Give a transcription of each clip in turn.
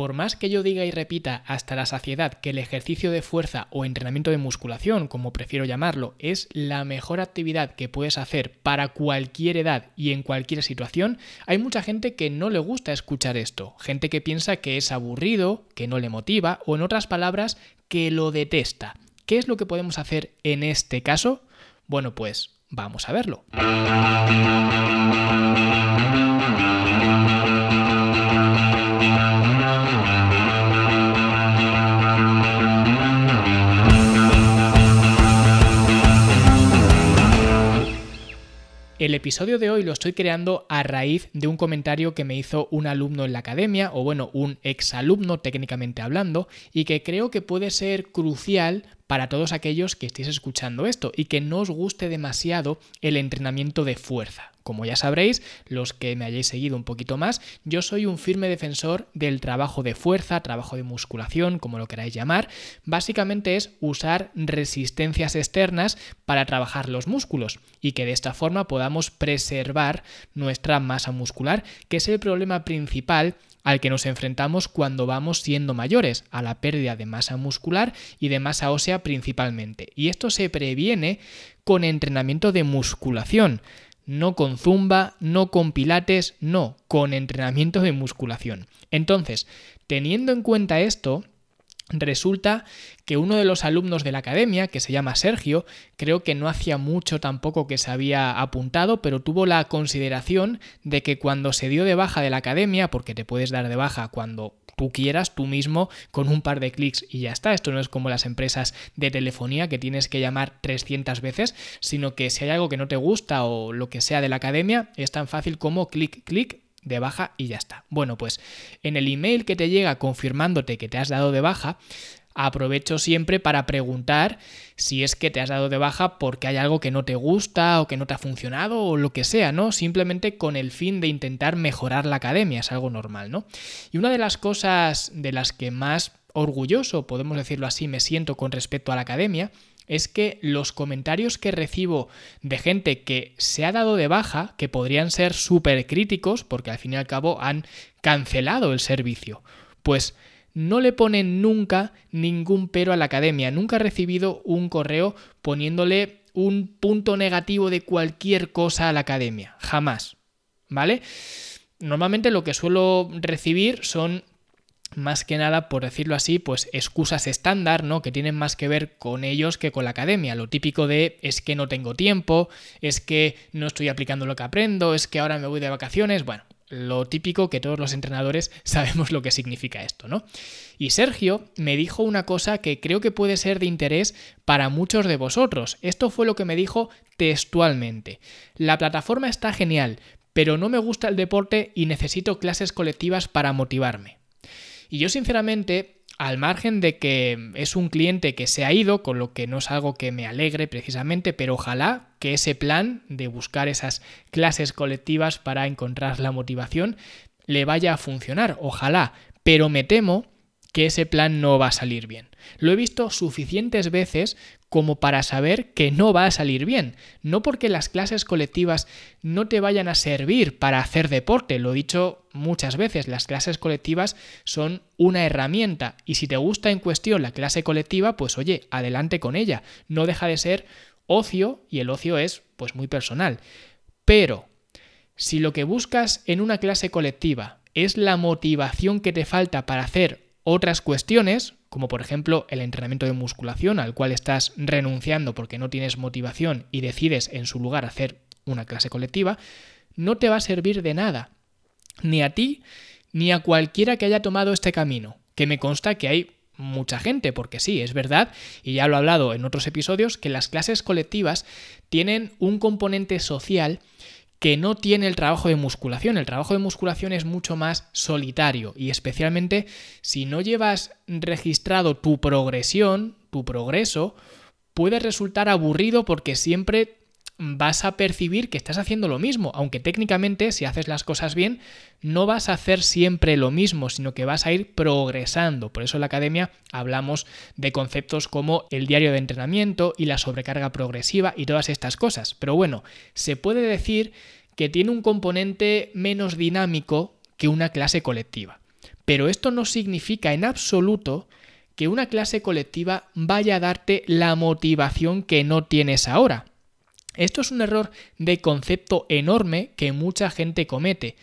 por más que yo diga y repita hasta la saciedad que el ejercicio de fuerza o entrenamiento de musculación, como prefiero llamarlo, es la mejor actividad que puedes hacer para cualquier edad y en cualquier situación, hay mucha gente que no le gusta escuchar esto, gente que piensa que es aburrido, que no le motiva o en otras palabras, que lo detesta. ¿Qué es lo que podemos hacer en este caso? Bueno, pues vamos a verlo. El episodio de hoy lo estoy creando a raíz de un comentario que me hizo un alumno en la academia, o bueno, un exalumno técnicamente hablando, y que creo que puede ser crucial para todos aquellos que estéis escuchando esto y que no os guste demasiado el entrenamiento de fuerza. Como ya sabréis, los que me hayáis seguido un poquito más, yo soy un firme defensor del trabajo de fuerza, trabajo de musculación, como lo queráis llamar. Básicamente es usar resistencias externas para trabajar los músculos y que de esta forma podamos preservar nuestra masa muscular, que es el problema principal al que nos enfrentamos cuando vamos siendo mayores, a la pérdida de masa muscular y de masa ósea principalmente. Y esto se previene con entrenamiento de musculación no con zumba, no con pilates, no, con entrenamiento de musculación. Entonces, teniendo en cuenta esto, Resulta que uno de los alumnos de la academia, que se llama Sergio, creo que no hacía mucho tampoco que se había apuntado, pero tuvo la consideración de que cuando se dio de baja de la academia, porque te puedes dar de baja cuando tú quieras, tú mismo, con un par de clics y ya está. Esto no es como las empresas de telefonía que tienes que llamar 300 veces, sino que si hay algo que no te gusta o lo que sea de la academia, es tan fácil como clic, clic de baja y ya está. Bueno, pues en el email que te llega confirmándote que te has dado de baja, aprovecho siempre para preguntar si es que te has dado de baja porque hay algo que no te gusta o que no te ha funcionado o lo que sea, ¿no? Simplemente con el fin de intentar mejorar la academia, es algo normal, ¿no? Y una de las cosas de las que más orgulloso, podemos decirlo así, me siento con respecto a la academia, es que los comentarios que recibo de gente que se ha dado de baja, que podrían ser súper críticos, porque al fin y al cabo han cancelado el servicio, pues no le ponen nunca ningún pero a la academia. Nunca he recibido un correo poniéndole un punto negativo de cualquier cosa a la academia. Jamás. ¿Vale? Normalmente lo que suelo recibir son más que nada, por decirlo así, pues excusas estándar, ¿no? Que tienen más que ver con ellos que con la academia. Lo típico de es que no tengo tiempo, es que no estoy aplicando lo que aprendo, es que ahora me voy de vacaciones. Bueno, lo típico que todos los entrenadores sabemos lo que significa esto, ¿no? Y Sergio me dijo una cosa que creo que puede ser de interés para muchos de vosotros. Esto fue lo que me dijo textualmente. La plataforma está genial, pero no me gusta el deporte y necesito clases colectivas para motivarme. Y yo sinceramente al margen de que es un cliente que se ha ido, con lo que no es algo que me alegre precisamente, pero ojalá que ese plan de buscar esas clases colectivas para encontrar la motivación le vaya a funcionar, ojalá, pero me temo que ese plan no va a salir bien. Lo he visto suficientes veces como para saber que no va a salir bien. No porque las clases colectivas no te vayan a servir para hacer deporte, lo he dicho muchas veces, las clases colectivas son una herramienta y si te gusta en cuestión la clase colectiva, pues oye, adelante con ella. No deja de ser ocio y el ocio es pues muy personal. Pero si lo que buscas en una clase colectiva es la motivación que te falta para hacer otras cuestiones, como por ejemplo el entrenamiento de musculación al cual estás renunciando porque no tienes motivación y decides en su lugar hacer una clase colectiva, no te va a servir de nada, ni a ti ni a cualquiera que haya tomado este camino, que me consta que hay mucha gente, porque sí, es verdad, y ya lo he hablado en otros episodios, que las clases colectivas tienen un componente social que no tiene el trabajo de musculación. El trabajo de musculación es mucho más solitario y especialmente si no llevas registrado tu progresión, tu progreso, puede resultar aburrido porque siempre vas a percibir que estás haciendo lo mismo, aunque técnicamente si haces las cosas bien no vas a hacer siempre lo mismo, sino que vas a ir progresando. Por eso en la academia hablamos de conceptos como el diario de entrenamiento y la sobrecarga progresiva y todas estas cosas. Pero bueno, se puede decir que tiene un componente menos dinámico que una clase colectiva. Pero esto no significa en absoluto que una clase colectiva vaya a darte la motivación que no tienes ahora. Esto es un error de concepto enorme que mucha gente comete.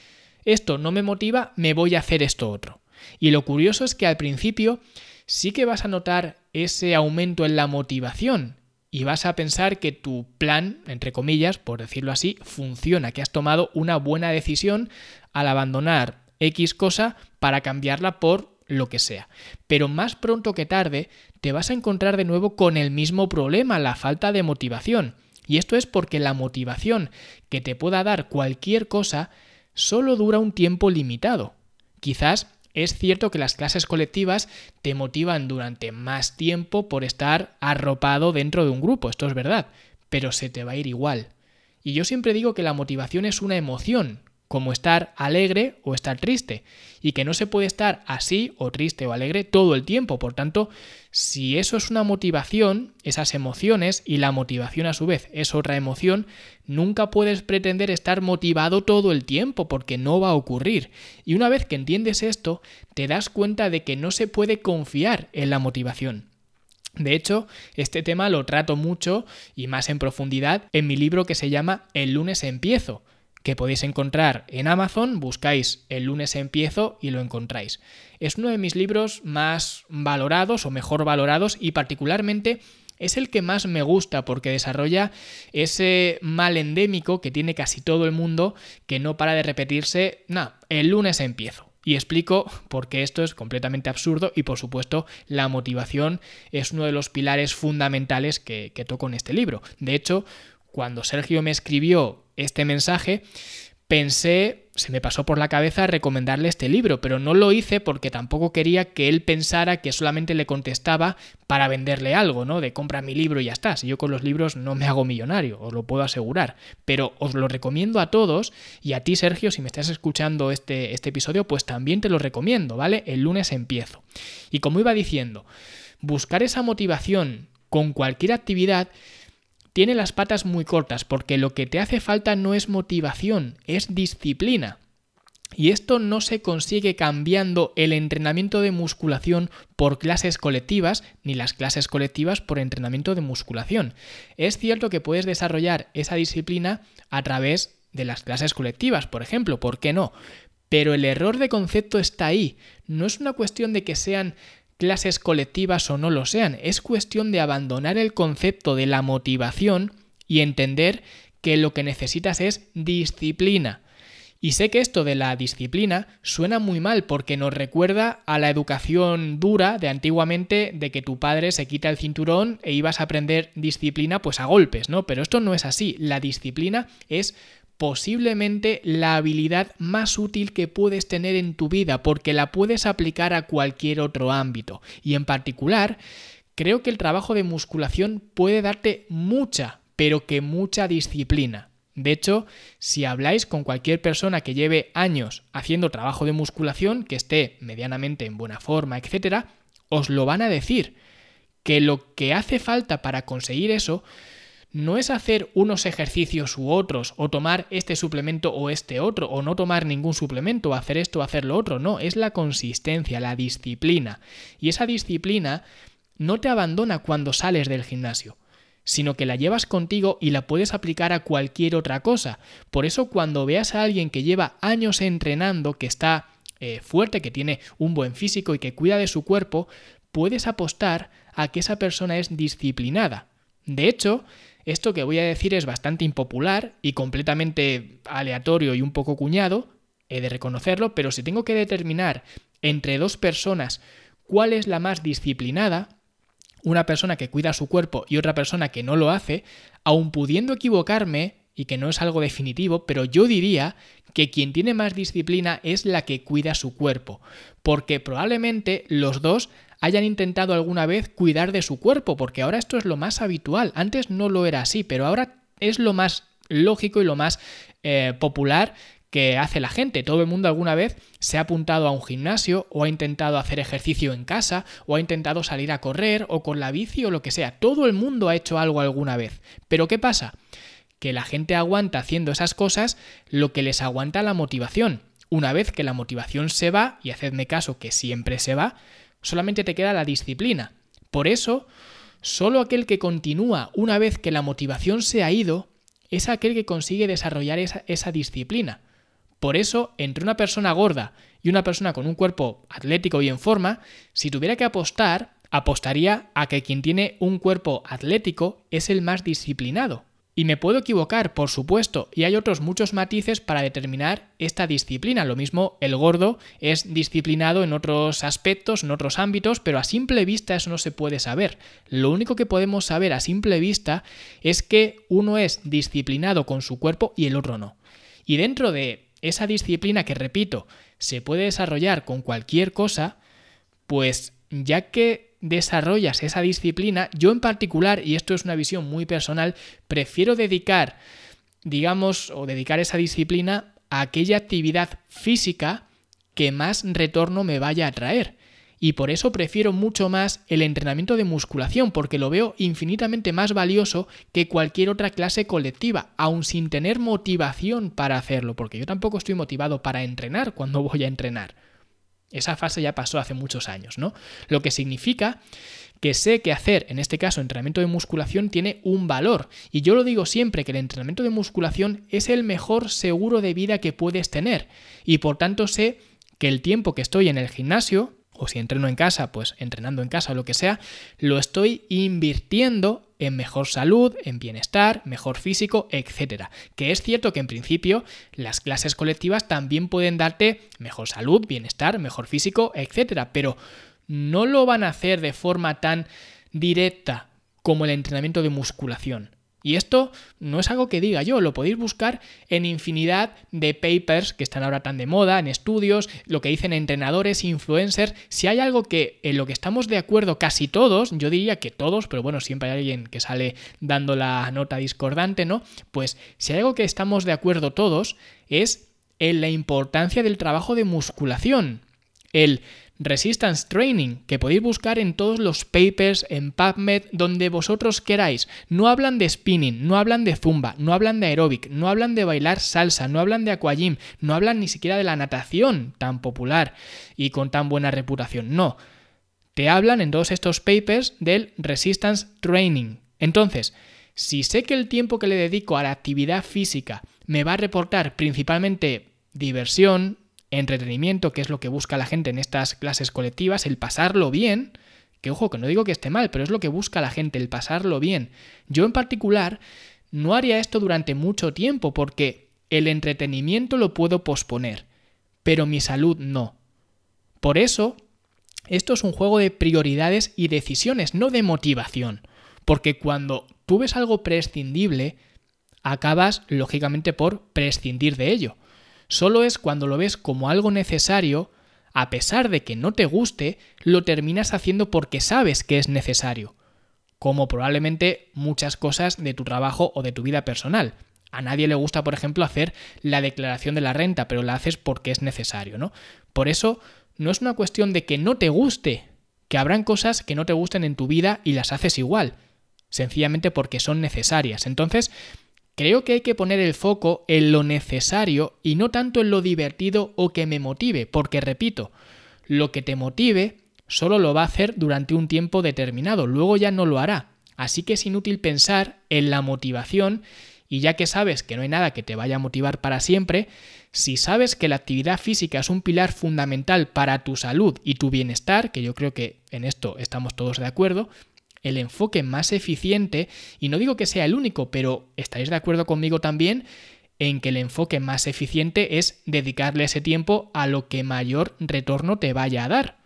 Esto no me motiva, me voy a hacer esto otro. Y lo curioso es que al principio sí que vas a notar ese aumento en la motivación y vas a pensar que tu plan, entre comillas, por decirlo así, funciona, que has tomado una buena decisión al abandonar X cosa para cambiarla por lo que sea. Pero más pronto que tarde te vas a encontrar de nuevo con el mismo problema, la falta de motivación. Y esto es porque la motivación que te pueda dar cualquier cosa solo dura un tiempo limitado. Quizás es cierto que las clases colectivas te motivan durante más tiempo por estar arropado dentro de un grupo, esto es verdad, pero se te va a ir igual. Y yo siempre digo que la motivación es una emoción, como estar alegre o estar triste, y que no se puede estar así o triste o alegre todo el tiempo. Por tanto, si eso es una motivación, esas emociones, y la motivación a su vez es otra emoción, nunca puedes pretender estar motivado todo el tiempo porque no va a ocurrir. Y una vez que entiendes esto, te das cuenta de que no se puede confiar en la motivación. De hecho, este tema lo trato mucho y más en profundidad en mi libro que se llama El lunes empiezo que podéis encontrar en Amazon, buscáis El lunes empiezo y lo encontráis. Es uno de mis libros más valorados o mejor valorados y particularmente es el que más me gusta porque desarrolla ese mal endémico que tiene casi todo el mundo que no para de repetirse, no, el lunes empiezo. Y explico por qué esto es completamente absurdo y por supuesto la motivación es uno de los pilares fundamentales que, que toco en este libro. De hecho, cuando Sergio me escribió este mensaje, pensé, se me pasó por la cabeza recomendarle este libro, pero no lo hice porque tampoco quería que él pensara que solamente le contestaba para venderle algo, ¿no? De compra mi libro y ya está. Si yo con los libros no me hago millonario, os lo puedo asegurar. Pero os lo recomiendo a todos y a ti, Sergio, si me estás escuchando este, este episodio, pues también te lo recomiendo, ¿vale? El lunes empiezo. Y como iba diciendo, buscar esa motivación con cualquier actividad tiene las patas muy cortas porque lo que te hace falta no es motivación, es disciplina. Y esto no se consigue cambiando el entrenamiento de musculación por clases colectivas, ni las clases colectivas por entrenamiento de musculación. Es cierto que puedes desarrollar esa disciplina a través de las clases colectivas, por ejemplo, ¿por qué no? Pero el error de concepto está ahí. No es una cuestión de que sean clases colectivas o no lo sean. Es cuestión de abandonar el concepto de la motivación y entender que lo que necesitas es disciplina. Y sé que esto de la disciplina suena muy mal porque nos recuerda a la educación dura de antiguamente de que tu padre se quita el cinturón e ibas a aprender disciplina pues a golpes, ¿no? Pero esto no es así. La disciplina es posiblemente la habilidad más útil que puedes tener en tu vida porque la puedes aplicar a cualquier otro ámbito. Y en particular, creo que el trabajo de musculación puede darte mucha, pero que mucha disciplina. De hecho, si habláis con cualquier persona que lleve años haciendo trabajo de musculación, que esté medianamente en buena forma, etc., os lo van a decir, que lo que hace falta para conseguir eso no es hacer unos ejercicios u otros, o tomar este suplemento o este otro, o no tomar ningún suplemento, o hacer esto o hacer lo otro, no, es la consistencia, la disciplina. Y esa disciplina no te abandona cuando sales del gimnasio sino que la llevas contigo y la puedes aplicar a cualquier otra cosa. Por eso cuando veas a alguien que lleva años entrenando, que está eh, fuerte, que tiene un buen físico y que cuida de su cuerpo, puedes apostar a que esa persona es disciplinada. De hecho, esto que voy a decir es bastante impopular y completamente aleatorio y un poco cuñado, he de reconocerlo, pero si tengo que determinar entre dos personas cuál es la más disciplinada, una persona que cuida su cuerpo y otra persona que no lo hace, aun pudiendo equivocarme, y que no es algo definitivo, pero yo diría que quien tiene más disciplina es la que cuida su cuerpo, porque probablemente los dos hayan intentado alguna vez cuidar de su cuerpo, porque ahora esto es lo más habitual. Antes no lo era así, pero ahora es lo más lógico y lo más eh, popular que hace la gente. Todo el mundo alguna vez se ha apuntado a un gimnasio o ha intentado hacer ejercicio en casa o ha intentado salir a correr o con la bici o lo que sea. Todo el mundo ha hecho algo alguna vez. Pero ¿qué pasa? Que la gente aguanta haciendo esas cosas lo que les aguanta la motivación. una vez que la motivación se va, y hacedme caso que siempre se va, solamente te queda la disciplina. Por eso, solo aquel que continúa una vez que la motivación se ha ido es aquel que consigue desarrollar esa, esa disciplina. Por eso, entre una persona gorda y una persona con un cuerpo atlético y en forma, si tuviera que apostar, apostaría a que quien tiene un cuerpo atlético es el más disciplinado. Y me puedo equivocar, por supuesto, y hay otros muchos matices para determinar esta disciplina. Lo mismo el gordo es disciplinado en otros aspectos, en otros ámbitos, pero a simple vista eso no se puede saber. Lo único que podemos saber a simple vista es que uno es disciplinado con su cuerpo y el otro no. Y dentro de esa disciplina que, repito, se puede desarrollar con cualquier cosa, pues ya que desarrollas esa disciplina, yo en particular, y esto es una visión muy personal, prefiero dedicar, digamos, o dedicar esa disciplina a aquella actividad física que más retorno me vaya a traer. Y por eso prefiero mucho más el entrenamiento de musculación, porque lo veo infinitamente más valioso que cualquier otra clase colectiva, aun sin tener motivación para hacerlo, porque yo tampoco estoy motivado para entrenar cuando voy a entrenar. Esa fase ya pasó hace muchos años, ¿no? Lo que significa que sé que hacer, en este caso, entrenamiento de musculación tiene un valor. Y yo lo digo siempre, que el entrenamiento de musculación es el mejor seguro de vida que puedes tener. Y por tanto sé que el tiempo que estoy en el gimnasio, o si entreno en casa, pues entrenando en casa o lo que sea, lo estoy invirtiendo en mejor salud, en bienestar, mejor físico, etc. Que es cierto que en principio las clases colectivas también pueden darte mejor salud, bienestar, mejor físico, etc. Pero no lo van a hacer de forma tan directa como el entrenamiento de musculación. Y esto no es algo que diga yo, lo podéis buscar en infinidad de papers que están ahora tan de moda, en estudios, lo que dicen entrenadores, influencers. Si hay algo que en lo que estamos de acuerdo casi todos, yo diría que todos, pero bueno, siempre hay alguien que sale dando la nota discordante, ¿no? Pues si hay algo que estamos de acuerdo todos es en la importancia del trabajo de musculación. El Resistance Training, que podéis buscar en todos los papers, en PubMed, donde vosotros queráis. No hablan de spinning, no hablan de zumba, no hablan de aeróbic, no hablan de bailar salsa, no hablan de aquagym, no hablan ni siquiera de la natación tan popular y con tan buena reputación. No. Te hablan en todos estos papers del Resistance Training. Entonces, si sé que el tiempo que le dedico a la actividad física me va a reportar principalmente diversión, entretenimiento, que es lo que busca la gente en estas clases colectivas, el pasarlo bien, que ojo, que no digo que esté mal, pero es lo que busca la gente, el pasarlo bien. Yo en particular no haría esto durante mucho tiempo porque el entretenimiento lo puedo posponer, pero mi salud no. Por eso, esto es un juego de prioridades y decisiones, no de motivación. Porque cuando tú ves algo prescindible, acabas lógicamente por prescindir de ello. Solo es cuando lo ves como algo necesario, a pesar de que no te guste, lo terminas haciendo porque sabes que es necesario. Como probablemente muchas cosas de tu trabajo o de tu vida personal. A nadie le gusta, por ejemplo, hacer la declaración de la renta, pero la haces porque es necesario, ¿no? Por eso, no es una cuestión de que no te guste, que habrán cosas que no te gusten en tu vida y las haces igual, sencillamente porque son necesarias. Entonces, Creo que hay que poner el foco en lo necesario y no tanto en lo divertido o que me motive, porque repito, lo que te motive solo lo va a hacer durante un tiempo determinado, luego ya no lo hará. Así que es inútil pensar en la motivación y ya que sabes que no hay nada que te vaya a motivar para siempre, si sabes que la actividad física es un pilar fundamental para tu salud y tu bienestar, que yo creo que en esto estamos todos de acuerdo, el enfoque más eficiente, y no digo que sea el único, pero estaréis de acuerdo conmigo también en que el enfoque más eficiente es dedicarle ese tiempo a lo que mayor retorno te vaya a dar.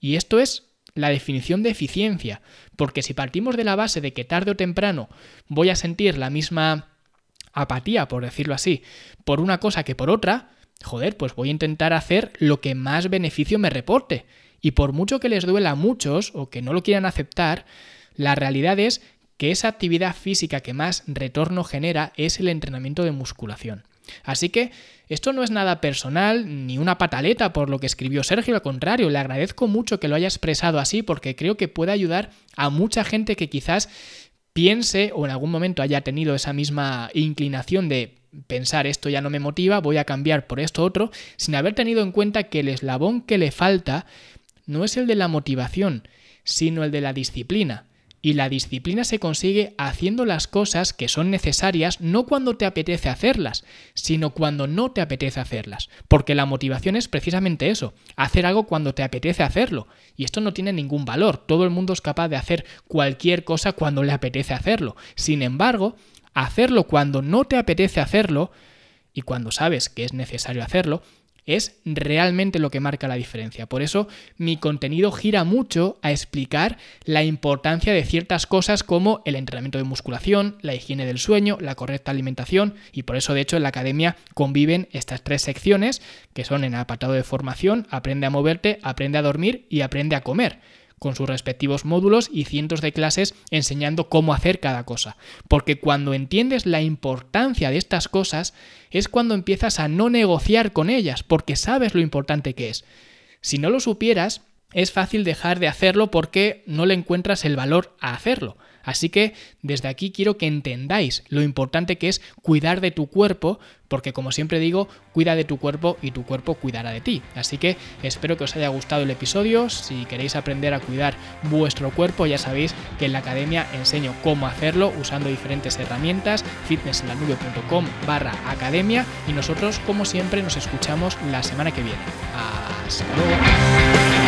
Y esto es la definición de eficiencia, porque si partimos de la base de que tarde o temprano voy a sentir la misma apatía, por decirlo así, por una cosa que por otra, joder, pues voy a intentar hacer lo que más beneficio me reporte. Y por mucho que les duela a muchos o que no lo quieran aceptar, la realidad es que esa actividad física que más retorno genera es el entrenamiento de musculación. Así que esto no es nada personal ni una pataleta por lo que escribió Sergio, al contrario, le agradezco mucho que lo haya expresado así porque creo que puede ayudar a mucha gente que quizás piense o en algún momento haya tenido esa misma inclinación de pensar esto ya no me motiva, voy a cambiar por esto otro, sin haber tenido en cuenta que el eslabón que le falta no es el de la motivación, sino el de la disciplina. Y la disciplina se consigue haciendo las cosas que son necesarias no cuando te apetece hacerlas, sino cuando no te apetece hacerlas. Porque la motivación es precisamente eso, hacer algo cuando te apetece hacerlo. Y esto no tiene ningún valor. Todo el mundo es capaz de hacer cualquier cosa cuando le apetece hacerlo. Sin embargo, hacerlo cuando no te apetece hacerlo y cuando sabes que es necesario hacerlo, es realmente lo que marca la diferencia. Por eso mi contenido gira mucho a explicar la importancia de ciertas cosas como el entrenamiento de musculación, la higiene del sueño, la correcta alimentación y por eso de hecho en la academia conviven estas tres secciones que son en el apartado de formación, aprende a moverte, aprende a dormir y aprende a comer con sus respectivos módulos y cientos de clases enseñando cómo hacer cada cosa. Porque cuando entiendes la importancia de estas cosas es cuando empiezas a no negociar con ellas, porque sabes lo importante que es. Si no lo supieras, es fácil dejar de hacerlo porque no le encuentras el valor a hacerlo. Así que desde aquí quiero que entendáis lo importante que es cuidar de tu cuerpo, porque como siempre digo, cuida de tu cuerpo y tu cuerpo cuidará de ti. Así que espero que os haya gustado el episodio. Si queréis aprender a cuidar vuestro cuerpo, ya sabéis que en la academia enseño cómo hacerlo usando diferentes herramientas, fitnessenlanube.com barra academia y nosotros como siempre nos escuchamos la semana que viene. Hasta luego.